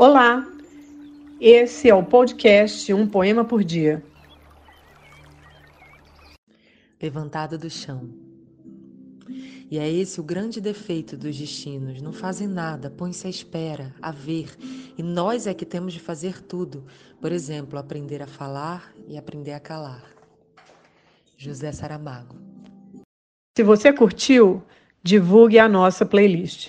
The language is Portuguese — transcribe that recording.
Olá, esse é o podcast Um Poema por Dia. Levantada do chão. E é esse o grande defeito dos destinos. Não fazem nada, põem-se à espera, a ver. E nós é que temos de fazer tudo. Por exemplo, aprender a falar e aprender a calar. José Saramago. Se você curtiu, divulgue a nossa playlist.